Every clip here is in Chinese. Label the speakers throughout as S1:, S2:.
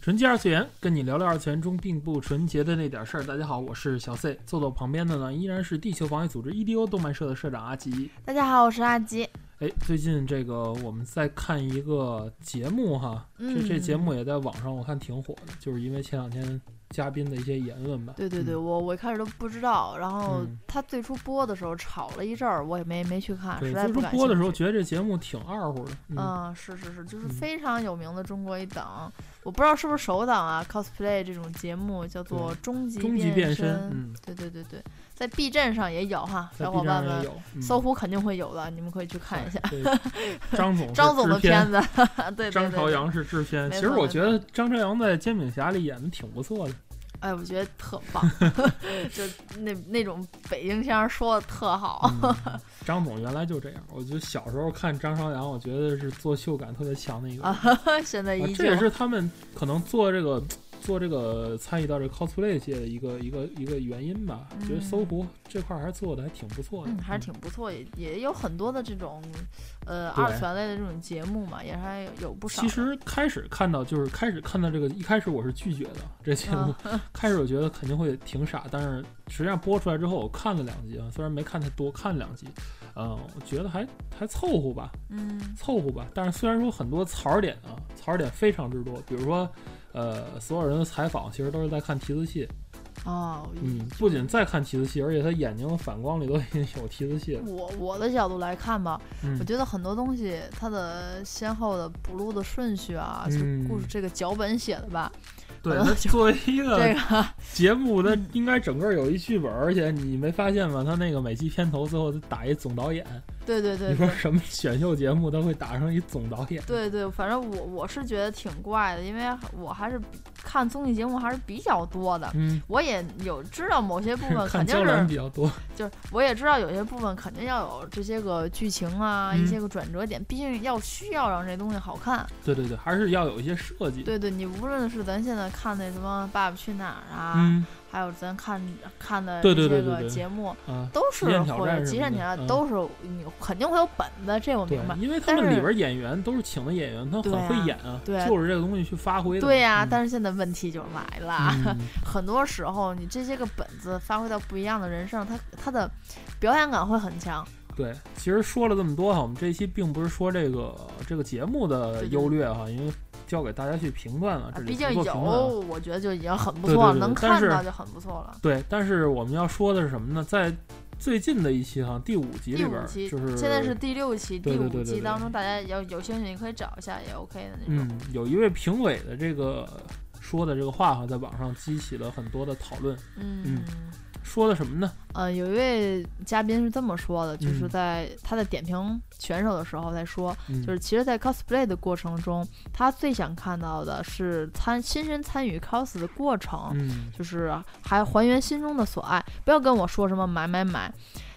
S1: 纯洁二次元，跟你聊聊二次元中并不纯洁的那点事儿。大家好，我是小 C，坐在我旁边的呢依然是地球防卫组织 EDO 动漫社的社长阿吉。
S2: 大家好，我是阿吉。
S1: 哎，最近这个我们在看一个节目哈，这这节目也在网上我看挺火的，就是因为前两天嘉宾的一些言论吧。
S2: 对对对，我我一开始都不知道，然后他最初播的时候吵了一阵儿，我也没没去看，实在不
S1: 最初播的时候觉得这节目挺二乎的。
S2: 嗯，是是是，就是非常有名的中国一档，我不知道是不是首档啊，cosplay 这种节目叫做《
S1: 终
S2: 极
S1: 变
S2: 身》。
S1: 嗯，
S2: 对对对对。在 B 站上也有哈，小伙伴们，搜狐肯定会有的，你们可以去看一下。
S1: 张总，
S2: 张总的片子，对
S1: 张朝阳是制片。其实我觉得张朝阳在《煎饼侠》里演的挺不错的。
S2: 哎，我觉得特棒，就那那种北京腔说的特好。
S1: 张总原来就这样，我觉得小时候看张朝阳，我觉得是作秀感特别强的一个。
S2: 现在
S1: 啊。这也是他们可能做这个。做这个参与到这 cosplay 界的一个一个一个原因吧，觉得搜狐这块还是做的还挺不错的，
S2: 还是挺不错，也也有很多的这种呃二次元类的这种节目嘛，也还有不少。
S1: 其实开始看到就是开始看到这个，一开始我是拒绝的这节目，开始我觉得肯定会挺傻，但是实际上播出来之后，我看了两集啊，虽然没看太多，看两集，嗯，我觉得还还凑合吧，
S2: 嗯，
S1: 凑合吧。但是虽然说很多槽点啊，槽点非常之多，比如说。呃，所有人的采访其实都是在看提字器，
S2: 哦，
S1: 嗯，不仅在看提字器，而且他眼睛的反光里都已经有提字器。
S2: 我我的角度来看吧，我觉得很多东西它的先后的补录的顺序啊，就故事这个脚本写的吧。
S1: 对，作为一个节目，它应该整个有一剧本，而且你没发现吗？他那个每期片头最后打一总导演。
S2: 对对对，
S1: 你说什么选秀节目都会打上一总导演？
S2: 对对，反正我我是觉得挺怪的，因为我还是看综艺节目还是比较多的。
S1: 嗯，
S2: 我也有知道某些部分 肯定是
S1: 比较多，
S2: 就是我也知道有些部分肯定要有这些个剧情啊，一些个转折点，毕竟要需要让这东西好看。
S1: 对对对，还是要有一些设计。
S2: 对对，你无论是咱现在看那什么《爸爸去哪儿》啊。还有咱看看的这个节目，都是或者极限挑战，都是你肯定会有本子，这我明白。
S1: 因为他们里边演员都是请的演员，他很会演啊，就是这个东西去发挥的。
S2: 对呀，但是现在问题就来了，很多时候你这些个本子发挥到不一样的人身上，他他的表演感会很强。
S1: 对，其实说了这么多哈，我们这一期并不是说这个这个节目的优劣哈，因为。交给大家去评断了，
S2: 毕竟有，我觉得就已经很不错了，能看到就很不错了。
S1: 对，但是我们要说的是什么呢？在最近的一期哈，第五集里边，就是
S2: 现在是第六期，第五集当中，大家要有兴趣，你可以找一下，也 OK 的那
S1: 种。嗯，有一位评委的这个说的这个话哈，在网上激起了很多的讨论。嗯。说的什么呢？
S2: 呃，有一位嘉宾是这么说的，就是在他在点评选手的时候在说，就是其实，在 cosplay 的过程中，他最想看到的是参亲身参与 cos 的过程，就是还还原心中的所爱。不要跟我说什么买买买，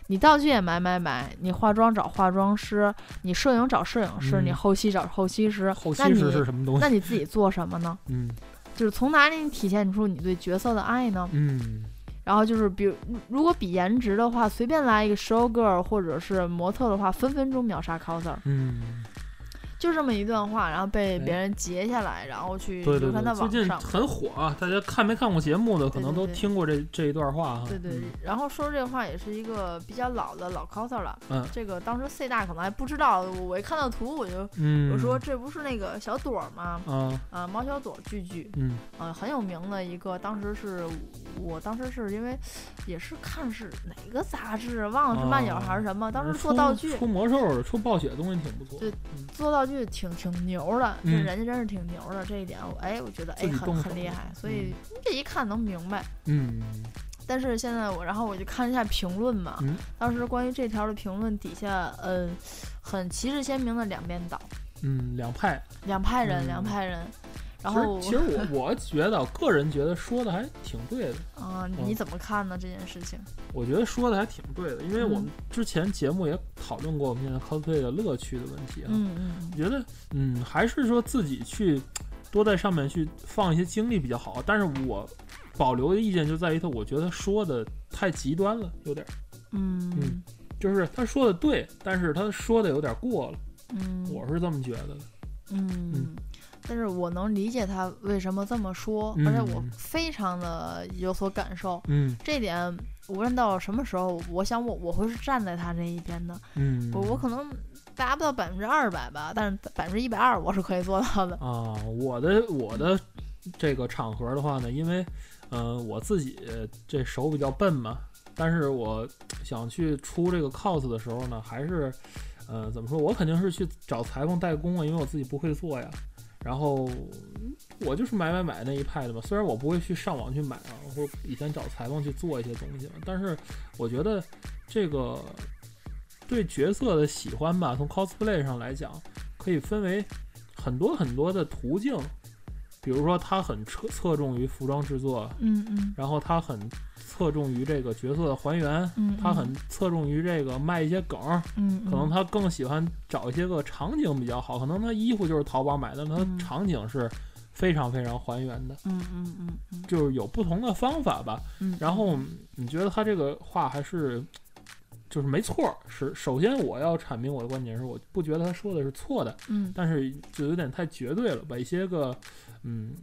S2: 你道具也买买买，你化妆找化妆师，你摄影找摄影师，你后期找后期师，
S1: 后期师是什么东西？
S2: 那你自己做什么呢？嗯，就是从哪里体现出你对角色的爱呢？
S1: 嗯。
S2: 然后就是，比如如果比颜值的话，随便来一个 show girl 或者是模特的话，分分钟秒杀 coser。
S1: 嗯。
S2: 就这么一段话，然后被别人截下来，然后去
S1: 流传到网上。最近很火啊！大家看没看过节目的，可能都听过这这一段话哈。
S2: 对对，然后说这话也是一个比较老的老 coser 了。嗯。这个当时 C 大可能还不知道，我一看到图我就我说这不是那个小朵吗？
S1: 嗯。
S2: 啊，毛小朵剧剧。
S1: 嗯。
S2: 啊，很有名的一个，当时是我当时是因为也是看是哪个杂志，忘了是漫友还是什么，当时做道具。
S1: 出魔兽、出暴雪的东西挺不错。
S2: 对，做道具。挺挺牛的，就人家真是挺牛的这一点，我哎，我觉得哎很很厉害，所以这一看能明白。
S1: 嗯，
S2: 但是现在我，然后我就看一下评论嘛，当时关于这条的评论底下，嗯，很旗帜鲜明的两边倒，
S1: 嗯，两派，
S2: 两派人，两派人。然后
S1: 其实我 我觉得，个人觉得说的还挺对的。
S2: 啊，你怎么看呢？这件事情？
S1: 我觉得说的还挺对的，因为我们之前节目也讨论过我们现在 cosplay 的乐趣的问题啊。
S2: 嗯嗯。
S1: 觉得嗯，还是说自己去多在上面去放一些精力比较好。但是我保留的意见就在于他，我觉得说的太极端了，有点。
S2: 嗯
S1: 嗯。就是他说的对，但是他说的有点过了，
S2: 嗯，
S1: 我是这么觉得的，
S2: 嗯嗯，但是我能理解他为什么这么说，而且我非常的有所感受，
S1: 嗯，
S2: 这点无论到什么时候，我想我我会是站在他这一边的，
S1: 嗯，
S2: 我我可能达不到百分之二百吧，但是百分之一百二我是可以做到的
S1: 啊，我的我的这个场合的话呢，因为嗯我自己这手比较笨嘛。但是我想去出这个 cos 的时候呢，还是，呃，怎么说？我肯定是去找裁缝代工啊，因为我自己不会做呀。然后我就是买买买那一派的嘛。虽然我不会去上网去买啊，或以前找裁缝去做一些东西，但是我觉得这个对角色的喜欢吧，从 cosplay 上来讲，可以分为很多很多的途径。比如说，他很侧侧重于服装制作，
S2: 嗯嗯，
S1: 然后他很侧重于这个角色的还原，
S2: 嗯，
S1: 他很侧重于这个卖一些梗，
S2: 嗯，
S1: 可能他更喜欢找一些个场景比较好，可能他衣服就是淘宝买的，他场景是非常非常还原的，
S2: 嗯嗯嗯，
S1: 就是有不同的方法吧，
S2: 嗯，
S1: 然后你觉得他这个画还是就是没错，是首先我要阐明我的观点是，我不觉得他说的是错的，
S2: 嗯，
S1: 但是就有点太绝对了，把一些个。嗯，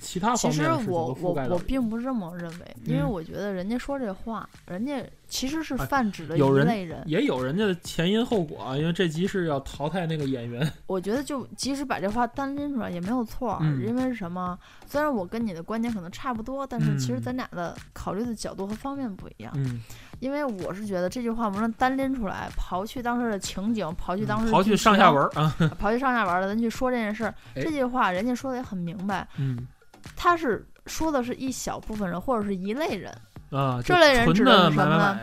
S1: 其他方
S2: 面其实我我我并不这么认为，因为我觉得人家说这话，人家其实是泛指的一类
S1: 人，也有人家的前因后果啊。因为这集是要淘汰那个演员，
S2: 我觉得就即使把这话单拎出来也没有错，因为是什么？虽然我跟你的观点可能差不多，但是其实咱俩的考虑的角度和方面不一样。
S1: 嗯，
S2: 因为我是觉得这句话，我们单拎出来，刨去当时的情景，刨去当时
S1: 刨去上下文啊，
S2: 刨去上下文了，咱去说这件事儿。这句话人家说的也很明白。
S1: 嗯。
S2: 他是说的是一小部分人或者是一类人
S1: 啊，
S2: 这类人指的是什么
S1: 呢？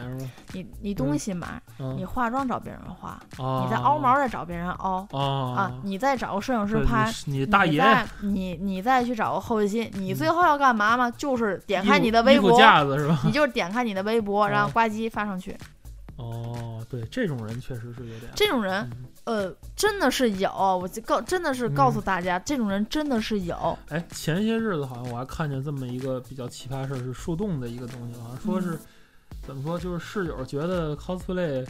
S2: 你你东西买，你化妆找别人化，你在
S1: 凹
S2: 毛再找别人凹啊，你再找个摄影师拍，
S1: 你大爷，
S2: 你你再去找个后期，你最后要干嘛吗？就是点开你的微博？你就是点开你的微博，然后呱唧发上去。
S1: 哦，对，这种人确实是有点。
S2: 这种人。呃，真的是有，我就告，真的是告诉大家，这种人真的是有。
S1: 哎，前些日子好像我还看见这么一个比较奇葩事儿，是树洞的一个东西，好像说是怎么说，就是室友觉得 cosplay，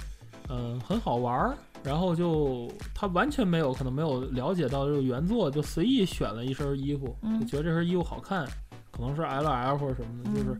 S1: 嗯，很好玩儿，然后就他完全没有可能没有了解到这个原作，就随意选了一身衣服，就觉得这身衣服好看，可能是 L L 或者什么的，就是。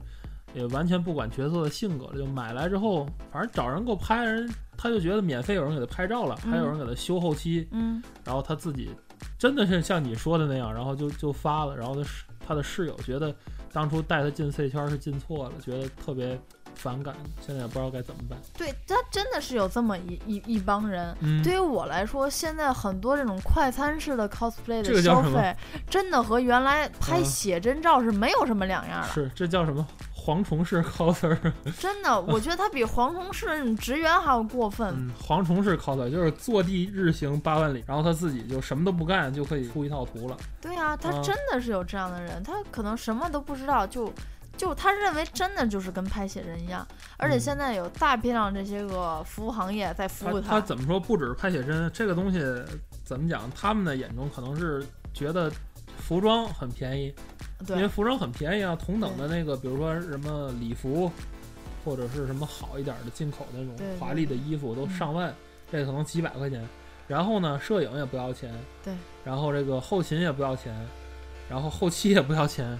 S1: 也完全不管角色的性格了，就买来之后，反正找人给我拍人，他就觉得免费有人给他拍照了，还有人给他修后期，
S2: 嗯，
S1: 然后他自己真的是像你说的那样，然后就就发了，然后他他的室友觉得当初带他进 C 圈是进错了，觉得特别反感，现在也不知道该怎么办。
S2: 对他真的是有这么一一一帮人，
S1: 嗯，
S2: 对于我来说，现在很多这种快餐式的 cosplay 的消费，真的和原来拍写真照是没有什么两样的。
S1: 是，这叫什么？蝗虫式 coser，
S2: 真的，我觉得他比蝗虫式那种职员还要过分。
S1: 嗯，蝗虫式 coser 就是坐地日行八万里，然后他自己就什么都不干就可以出一套图了。
S2: 对啊，他真的是有这样的人，他可能什么都不知道，就就他认为真的就是跟拍写真一样。而且现在有大批量这些个服务行业在服务
S1: 他。他怎么说？不只是拍写真，这个东西怎么讲？他们的眼中可能是觉得服装很便宜。因为服装很便宜啊，同等的那个，比如说什么礼服，或者是什么好一点的进口那种华丽的衣服，都上万，这可能几百块钱。然后呢，摄影也不要钱，
S2: 对。
S1: 然后这个后勤也不要钱，然后后期也不要钱，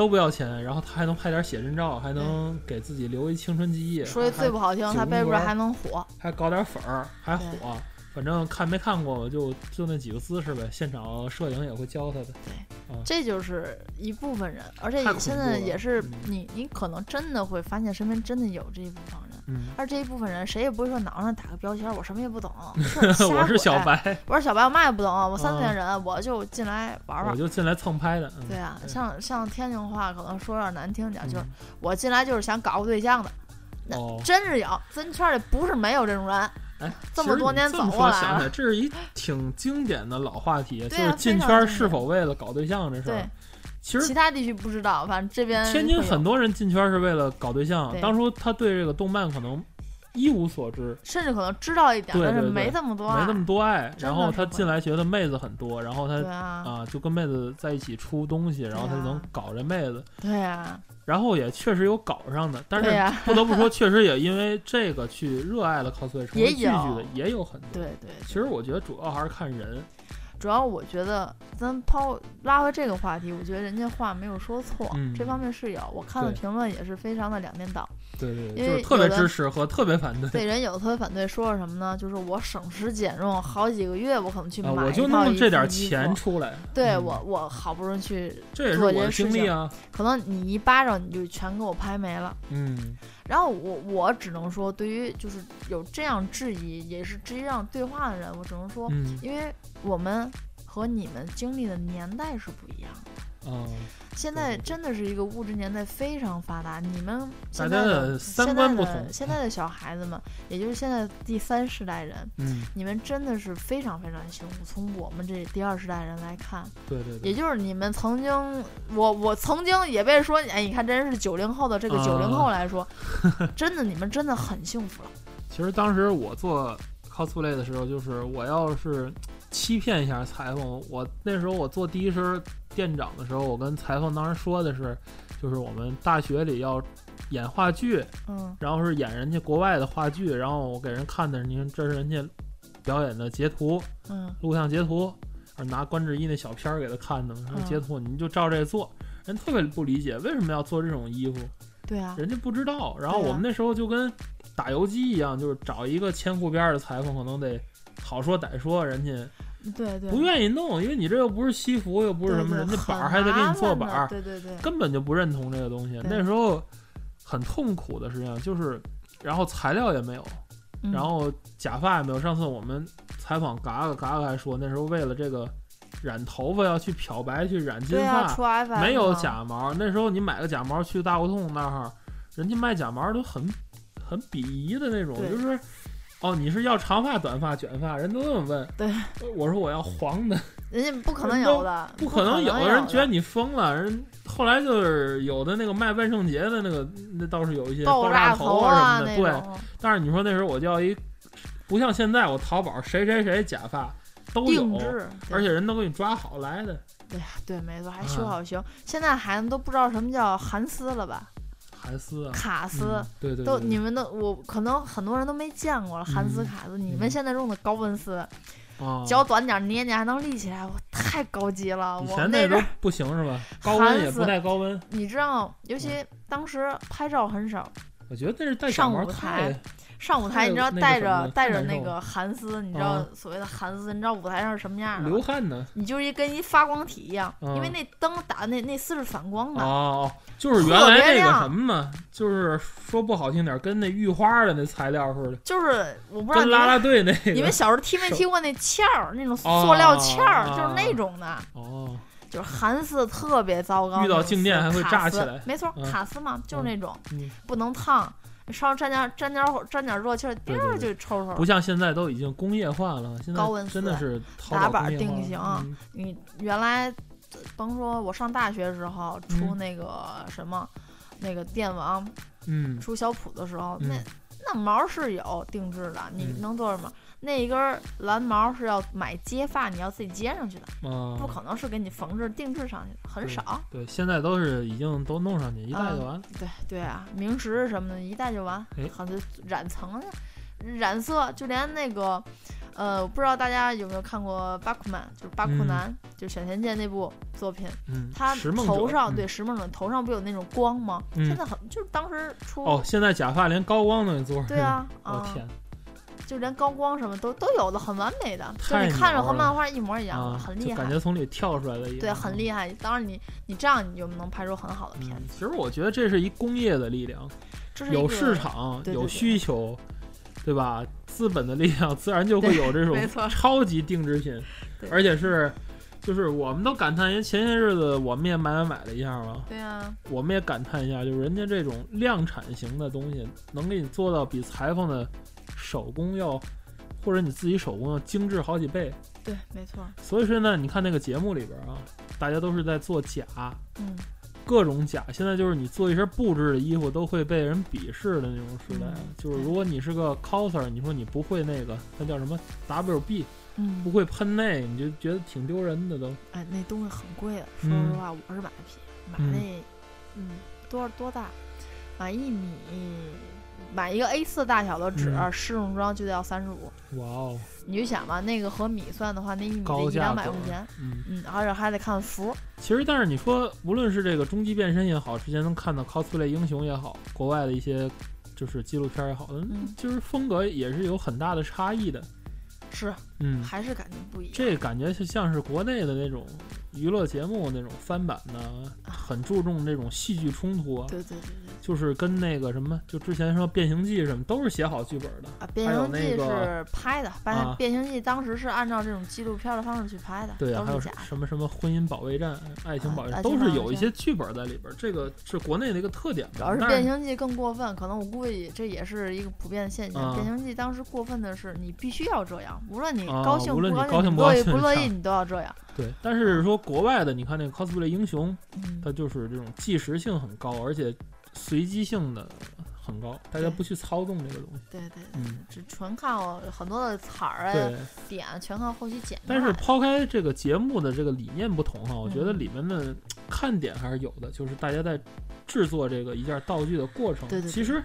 S1: 都不要钱。然后他还能拍点写真照，还能给自己留一青春记忆。
S2: 说句最不好听，他背不还能火，
S1: 还搞点粉儿，还火。反正看没看过，就就那几个姿势呗。现场摄影也会教他的。
S2: 对，这就是一部分人，而且现在也是你，你可能真的会发现身边真的有这一部分人。
S1: 嗯。
S2: 而这一部分人，谁也不会说脑上打个标签，我什么也不懂，
S1: 我是小白，
S2: 我是小白，我嘛也不懂，我三次元人，我就进来玩玩。
S1: 我就进来蹭拍的。
S2: 对啊，像像天津话，可能说有点难听点，就是我进来就是想搞个对象的。
S1: 哦。
S2: 真是有，咱圈里不是没有这种人。
S1: 哎，
S2: 这么多年
S1: 走
S2: 过来
S1: 了，这是一挺经典的老话题，就是进圈是否为了搞对象这事儿。其实
S2: 其他地区不知道，反正这边
S1: 天津很多人进圈是为了搞对象。当初他对这个动漫可能一无所知，
S2: 甚至可能知道一点，但是没
S1: 这
S2: 么多，
S1: 没那么多
S2: 爱。
S1: 然后他进来觉得妹子很多，然后他
S2: 啊
S1: 就跟妹子在一起出东西，然后他就能搞这妹子。
S2: 对呀。
S1: 然后也确实有搞上的，但是 不得不说，确实也因为这个去热爱了 cosplay，成为聚聚的也有很多。
S2: 对对。
S1: 其实我觉得主要还是看人。
S2: 主要我觉得，咱抛拉回这个话题，我觉得人家话没有说错，这方面是有。我看的评论也是非常的两面倒。
S1: 对对，
S2: 因为
S1: 特别支持和特别反对。
S2: 对，人有特别反对，说什么呢？就是我省吃俭用，好几个月我可能去买
S1: 我就弄这点钱出来。
S2: 对我，我好不容易去
S1: 这也是我的
S2: 经
S1: 历啊。
S2: 可能你一巴掌你就全给我拍没了。
S1: 嗯。
S2: 然后我我只能说，对于就是有这样质疑，也是质疑这样对话的人，我只能说，因为我们。和你们经历的年代是不一样的。
S1: 嗯，
S2: 现在真的是一个物质年代，非常发达。你们
S1: 大家的三观不同。
S2: 现在的小孩子们，也就是现在第三世代人，
S1: 嗯，
S2: 你们真的是非常非常幸福。从我们这第二世代人来看，
S1: 对对，
S2: 也就是你们曾经，我我曾经也被说，哎，你看，真是九零后的这个九零后来说，真的，你们真的很幸福了。
S1: 其实当时我做 cosplay 的时候，就是我要是。欺骗一下裁缝，我那时候我做第一身店长的时候，我跟裁缝当时说的是，就是我们大学里要演话剧，
S2: 嗯，
S1: 然后是演人家国外的话剧，然后我给人看的，你看这是人家表演的截图，
S2: 嗯，
S1: 录像截图，拿关智一那小片儿给他看的，说截图你就照这做，人特别不理解为什么要做这种衣服，
S2: 对啊，
S1: 人家不知道，然后我们那时候就跟打游击一样，就是找一个千户边的裁缝，可能得。好说歹说，人家
S2: 对对
S1: 不愿意弄，因为你这又不是西服，又不是什么，人家板儿还得给你做板儿，
S2: 对对对，
S1: 根本就不认同这个东西。那时候很痛苦的，实际上就是，然后材料也没有，然后假发也没有。上次我们采访嘎嘎嘎嘎还说，那时候为了这个染头发要去漂白去染金发，没有假毛。那时候你买个假毛去大胡同那儿，人家卖假毛都很很鄙夷的那种，就是。哦，你是要长发、短发、卷发？人都这么问。
S2: 对，
S1: 我说我要黄的。
S2: 人家不可能有的，
S1: 不可能
S2: 有
S1: 的人觉得你疯了。人后来就是有的那个卖万圣节的那个，那倒是有一些爆炸头啊什么的。对，但是你说那时候我叫一，不像现在我淘宝谁谁谁假发都有，而且人都给你抓好来的。
S2: 对呀，对，没错，还修好修。现在孩子都不知道什么叫韩丝了吧？
S1: 韩丝、
S2: 卡丝，
S1: 对对，
S2: 都你们都我可能很多人都没见过了。韩丝、卡丝，你们现在用的高温丝，脚短点捏捏还能立起来，我太高级了。
S1: 以前那边不行是吧？高温也不带高温。
S2: 你知道，尤其当时拍照很少。
S1: 我觉得那是带
S2: 上舞台。上舞台，你知道带着带着那个韩丝，你知道所谓的韩丝，你知道舞台上是什么样的？
S1: 流汗呢。
S2: 你就是一跟一发光体一样，因为那灯打那那丝是反光的。
S1: 哦，就是原来那个什么嘛，就是说不好听点，跟那玉花的那材料似的。
S2: 就是我不知道
S1: 拉拉队那个。
S2: 你们小时候听没听过那签儿？那种塑料签儿，就是那种的。
S1: 哦。
S2: 就是韩丝特别糟糕。
S1: 遇到静电还会炸起来。
S2: 没错，卡丝嘛，就是那种，不能烫。稍微沾点沾点沾点热气儿，滴儿就抽抽。
S1: 不像现在都已经工业化了，现在真的是
S2: 打板定型。你原来，甭说我上大学的时候出那个什么，那个电网，
S1: 嗯，
S2: 出小谱的时候，那那毛是有定制的，你能做什么？那一根蓝毛是要买接发，你要自己接上去的，不可能是给你缝制定制上去的，很少。
S1: 对，现在都是已经都弄上去，一戴就完。
S2: 对对啊，明石什么的，一戴就完。好像染层、染色，就连那个，呃，不知道大家有没有看过巴库曼，就是巴库南，就是小田健那部作品。
S1: 嗯。
S2: 他头上对
S1: 石
S2: 梦者头上不有那种光吗？现在很就是当时出
S1: 哦，现在假发连高光都给做上。
S2: 对啊，
S1: 我天。
S2: 就连高光什么都都有的，很完美的，就你看着和漫画一模一样，很厉害，
S1: 感觉从里跳出来的一样。
S2: 对，很厉害。当然，你你这样你就能拍出很好的片子。
S1: 其实我觉得这是一工业的力量，有市场有需求，
S2: 对
S1: 吧？资本的力量自然就会有这种 超级定制品，而且是就是我们都感叹，因为前些日子我们也买买买了一下嘛。
S2: 对啊，
S1: 我们也感叹一下，就是人家这种量产型的东西能给你做到比裁缝的。手工要或者你自己手工要精致好几倍。
S2: 对，没错。
S1: 所以说呢，你看那个节目里边啊，大家都是在做假，
S2: 嗯，
S1: 各种假。现在就是你做一身布制的衣服都会被人鄙视的那种时代。就是如果你是个 coser，你说你不会那个，那叫什么 WB，
S2: 嗯，
S1: 不会喷那，你就觉得挺丢人的都。
S2: 哎，那东西很贵的，说实话，我是买不起，买那，嗯，多少多大？买一米。买一个 A 四大小的纸，试用装就得要三十五。
S1: 哇哦！
S2: 你就想吧，那个和米算的话，那一米得一两百块钱。嗯嗯，而且还得看服。
S1: 其实，但是你说，无论是这个终极变身也好，之前能看到 cosplay 英雄也好，国外的一些就是纪录片也好，嗯，就是风格也是有很大的差异的。
S2: 是，
S1: 嗯，
S2: 还是感觉不一样。
S1: 这感觉就像是国内的那种娱乐节目那种翻版的，很注重这种戏剧冲突。
S2: 啊对对对，
S1: 就是跟那个什么，就之前说《变形记》什么，都是写好剧本的。
S2: 啊，《变形记》是拍的，《变形记》当时是按照这种纪录片的方式去拍的。
S1: 对啊，还有什么什么婚姻保卫战、爱情保卫战，都是有一些剧本在里边。这个是国内的一个特点。
S2: 主要是《变形记》更过分，可能我估计这也是一个普遍的现象。《变形记》当时过分的是，你必须要这样。无论你高兴不
S1: 高
S2: 兴，
S1: 不乐
S2: 意不乐意，你都要这样。
S1: 对，但是说国外的，你看那个 cosplay 英雄，它就是这种即时性很高，而且随机性的很高，大家不去操纵这个东西。
S2: 对对，嗯，只纯靠很多的彩儿啊点，全靠后期剪。
S1: 但是抛开这个节目的这个理念不同哈，我觉得里面的看点还是有的，就是大家在制作这个一件道具的过程，
S2: 对对，
S1: 其实。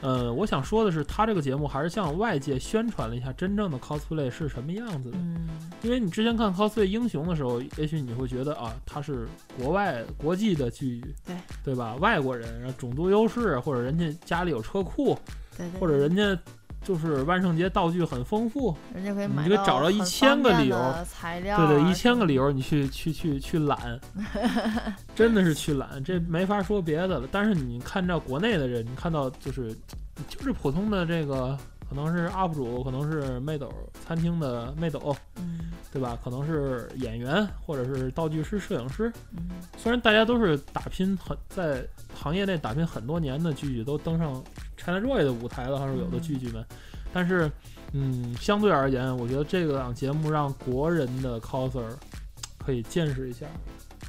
S1: 呃，我想说的是，他这个节目还是向外界宣传了一下真正的 cosplay 是什么样子的。
S2: 嗯，
S1: 因为你之前看 cosplay 英雄的时候，也许你会觉得啊，他是国外国际的剧，
S2: 对
S1: 对吧？外国人，然后种族优势，或者人家家里有车库，
S2: 对对，
S1: 或者人家。就是万圣节道具很丰富，
S2: 人家可以买，
S1: 你就找着一千个理由，
S2: 材料，
S1: 对对，一千个理由你去去去去懒，真的是去懒，这没法说别的了。但是你看到国内的人，你看到就是就是普通的这个，可能是 UP 主，可能是妹斗餐厅的妹斗，
S2: 嗯，
S1: 对吧？可能是演员或者是道具师、摄影师，
S2: 嗯，
S1: 虽然大家都是打拼很在行业内打拼很多年的剧剧都登上。ChinaJoy 的舞台的话是有的剧剧们，但是，嗯，相对而言，我觉得这个档节目让国人的 coser 可以见识一下，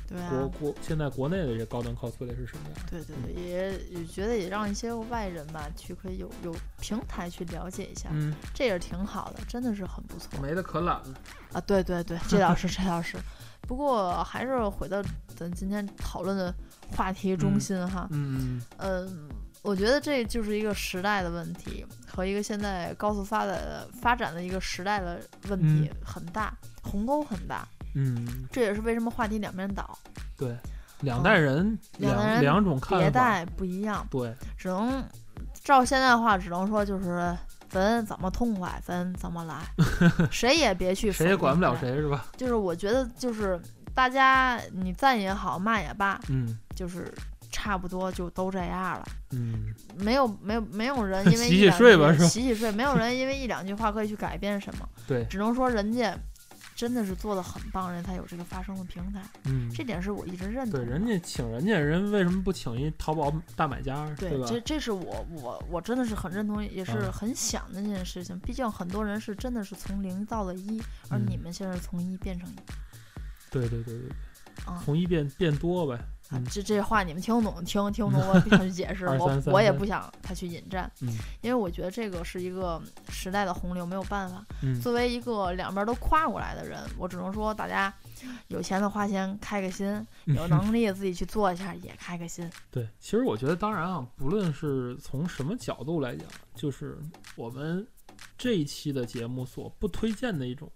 S2: 对啊，
S1: 国国现在国内的这些高端 cosplay 是什么样？
S2: 对对对，也也觉得也让一些外人吧去可以有有平台去了解一下，
S1: 嗯，
S2: 这也是挺好的，真的是很不错。
S1: 没得可懒了
S2: 啊！对对对，这倒是这倒是，不过还是回到咱今天讨论的话题中心哈，
S1: 嗯
S2: 嗯。我觉得这就是一个时代的问题，和一个现在高速发展发展的一个时代的问题很大，鸿沟很大。
S1: 嗯，
S2: 这也是为什么话题两边倒。
S1: 对，两代人，两
S2: 两
S1: 种看
S2: 迭代不一样。
S1: 对，
S2: 只能照现在话，只能说就是咱怎么痛快，咱怎么来，谁也别去，
S1: 谁也管不了谁，是吧？
S2: 就是我觉得，就是大家你赞也好，骂也罢，
S1: 嗯，
S2: 就是。差不多就都这样了，
S1: 嗯，
S2: 没有没有没有人 因为
S1: 洗洗睡吧，是
S2: 洗洗睡，没有人因为一两句话可以去改变什么，
S1: 对，
S2: 只能说人家真的是做的很棒，人才有这个发声的平台，
S1: 嗯，
S2: 这点是我一直认同。
S1: 对，人家请人家人为什么不请一淘宝大买家？对
S2: 吧？这这是我我我真的是很认同，也是很想的那件事情。毕竟很多人是真的是从零到了一，而你们现在从一变成一，
S1: 对对对对，从一变变多呗。
S2: 这这话你们听不懂，听听不懂，我不想去解释，我我也不想他去引战，因为我觉得这个是一个时代的洪流，没有办法。作为一个两边都跨过来的人，我只能说大家有钱的花钱开个心，有能力自己去做一下也开个心。
S1: 对，其实我觉得，当然啊，不论是从什么角度来讲，就是我们这一期的节目所不推荐的一种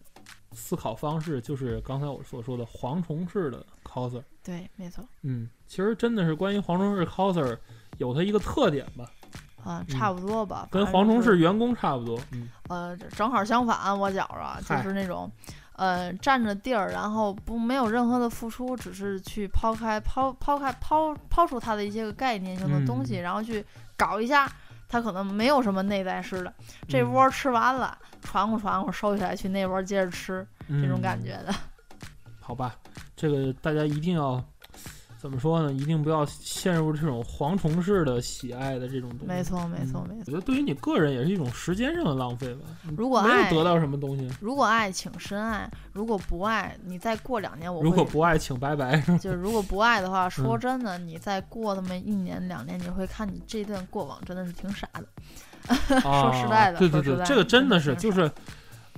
S1: 思考方式，就是刚才我所说的蝗虫式的 coser。
S2: 对，没错。
S1: 嗯，其实真的是关于黄忠式 coser 有它一个特点吧？
S2: 啊，差不多吧，
S1: 跟黄忠式员工差不多。嗯，
S2: 呃，正好相反，我觉着就是那种，呃，占着地儿，然后不没有任何的付出，只是去抛开抛抛开抛抛出它的一些个概念性的东西，然后去搞一下，它可能没有什么内在式的。这窝吃完了，传乎传乎收起来，去那窝接着吃，这种感觉的。
S1: 好吧。这个大家一定要怎么说呢？一定不要陷入这种蝗虫式的喜爱的这种东西。
S2: 没错，没错，没错。
S1: 我觉得对于你个人也是一种时间上的浪费吧。
S2: 如果
S1: 没有得到什么东西，
S2: 如果爱，请深爱；如果不爱，你再过两年，我
S1: 如果不爱，请拜拜。
S2: 就是如果不爱的话，说真的，你再过那么一年两年，你会看你这段过往真的是挺傻的。说实在的，
S1: 对对对，这个真
S2: 的
S1: 是就是，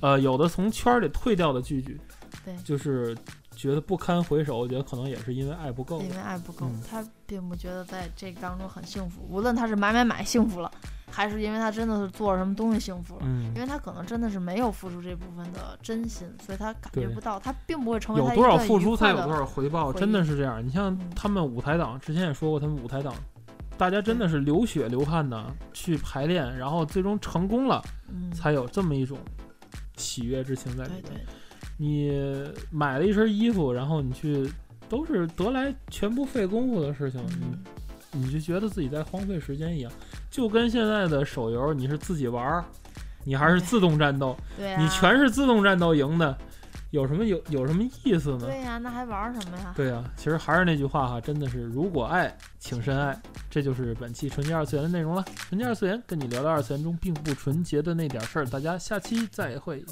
S1: 呃，有的从圈里退掉的句句，
S2: 对，
S1: 就是。觉得不堪回首，我觉得可能也是因为爱不够。
S2: 因为爱不够，他并不觉得在这当中很幸福。无论他是买买买幸福了，还是因为他真的是做了什么东西幸福了，因为他可能真的是没有付出这部分的真心，所以他感觉不到，他并不会成为
S1: 有多少付出才有多少
S2: 回
S1: 报，真的是这样。你像他们舞台党，之前也说过，他们舞台党，大家真的是流血流汗的去排练，然后最终成功了，才有这么一种喜悦之情在里面。你买了一身衣服，然后你去，都是得来全不费功夫的事情，你你就觉得自己在荒废时间一样，就跟现在的手游，你是自己玩，你还是自动战斗，你全是自动战斗赢的，有什么有有什么意思呢？
S2: 对呀，那还玩什么呀？
S1: 对呀，其实还是那句话哈，真的是如果爱，请深爱，这就是本期纯洁二次元的内容了。纯洁二次元跟你聊聊二次元中并不纯洁的那点事儿，大家下期再会。